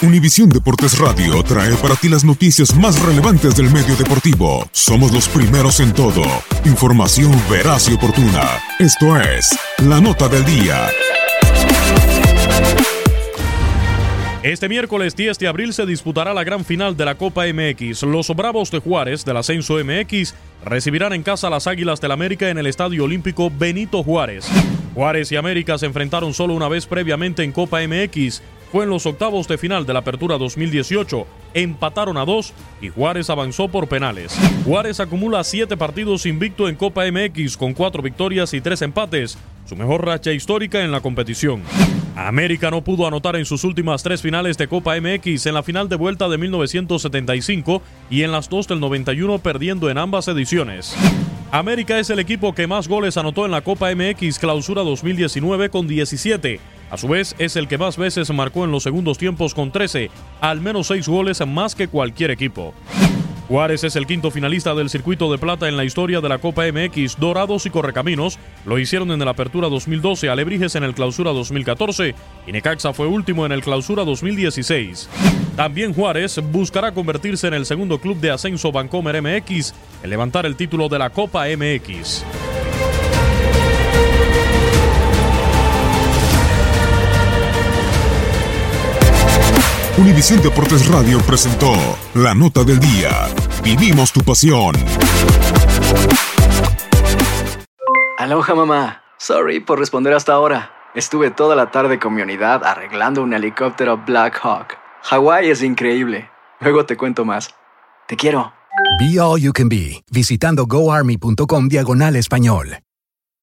Univisión Deportes Radio trae para ti las noticias más relevantes del medio deportivo. Somos los primeros en todo. Información veraz y oportuna. Esto es La Nota del Día. Este miércoles 10 de abril se disputará la gran final de la Copa MX. Los Bravos de Juárez del Ascenso MX recibirán en casa a las Águilas del América en el Estadio Olímpico Benito Juárez. Juárez y América se enfrentaron solo una vez previamente en Copa MX. Fue en los octavos de final de la Apertura 2018. Empataron a dos y Juárez avanzó por penales. Juárez acumula siete partidos invicto en Copa MX con cuatro victorias y tres empates, su mejor racha histórica en la competición. América no pudo anotar en sus últimas tres finales de Copa MX en la final de vuelta de 1975 y en las dos del 91 perdiendo en ambas ediciones. América es el equipo que más goles anotó en la Copa MX Clausura 2019 con 17. A su vez, es el que más veces marcó en los segundos tiempos con 13, al menos 6 goles más que cualquier equipo. Juárez es el quinto finalista del circuito de plata en la historia de la Copa MX. Dorados y Correcaminos lo hicieron en el Apertura 2012, Alebrijes en el Clausura 2014 y Necaxa fue último en el Clausura 2016. También Juárez buscará convertirse en el segundo club de ascenso Bancomer MX en levantar el título de la Copa MX. Univisión Deportes Radio presentó La Nota del Día. Vivimos tu pasión. Aloha mamá. Sorry por responder hasta ahora. Estuve toda la tarde con mi unidad arreglando un helicóptero Black Hawk. Hawái es increíble. Luego te cuento más. Te quiero. Be All You Can Be, visitando goarmy.com diagonal español.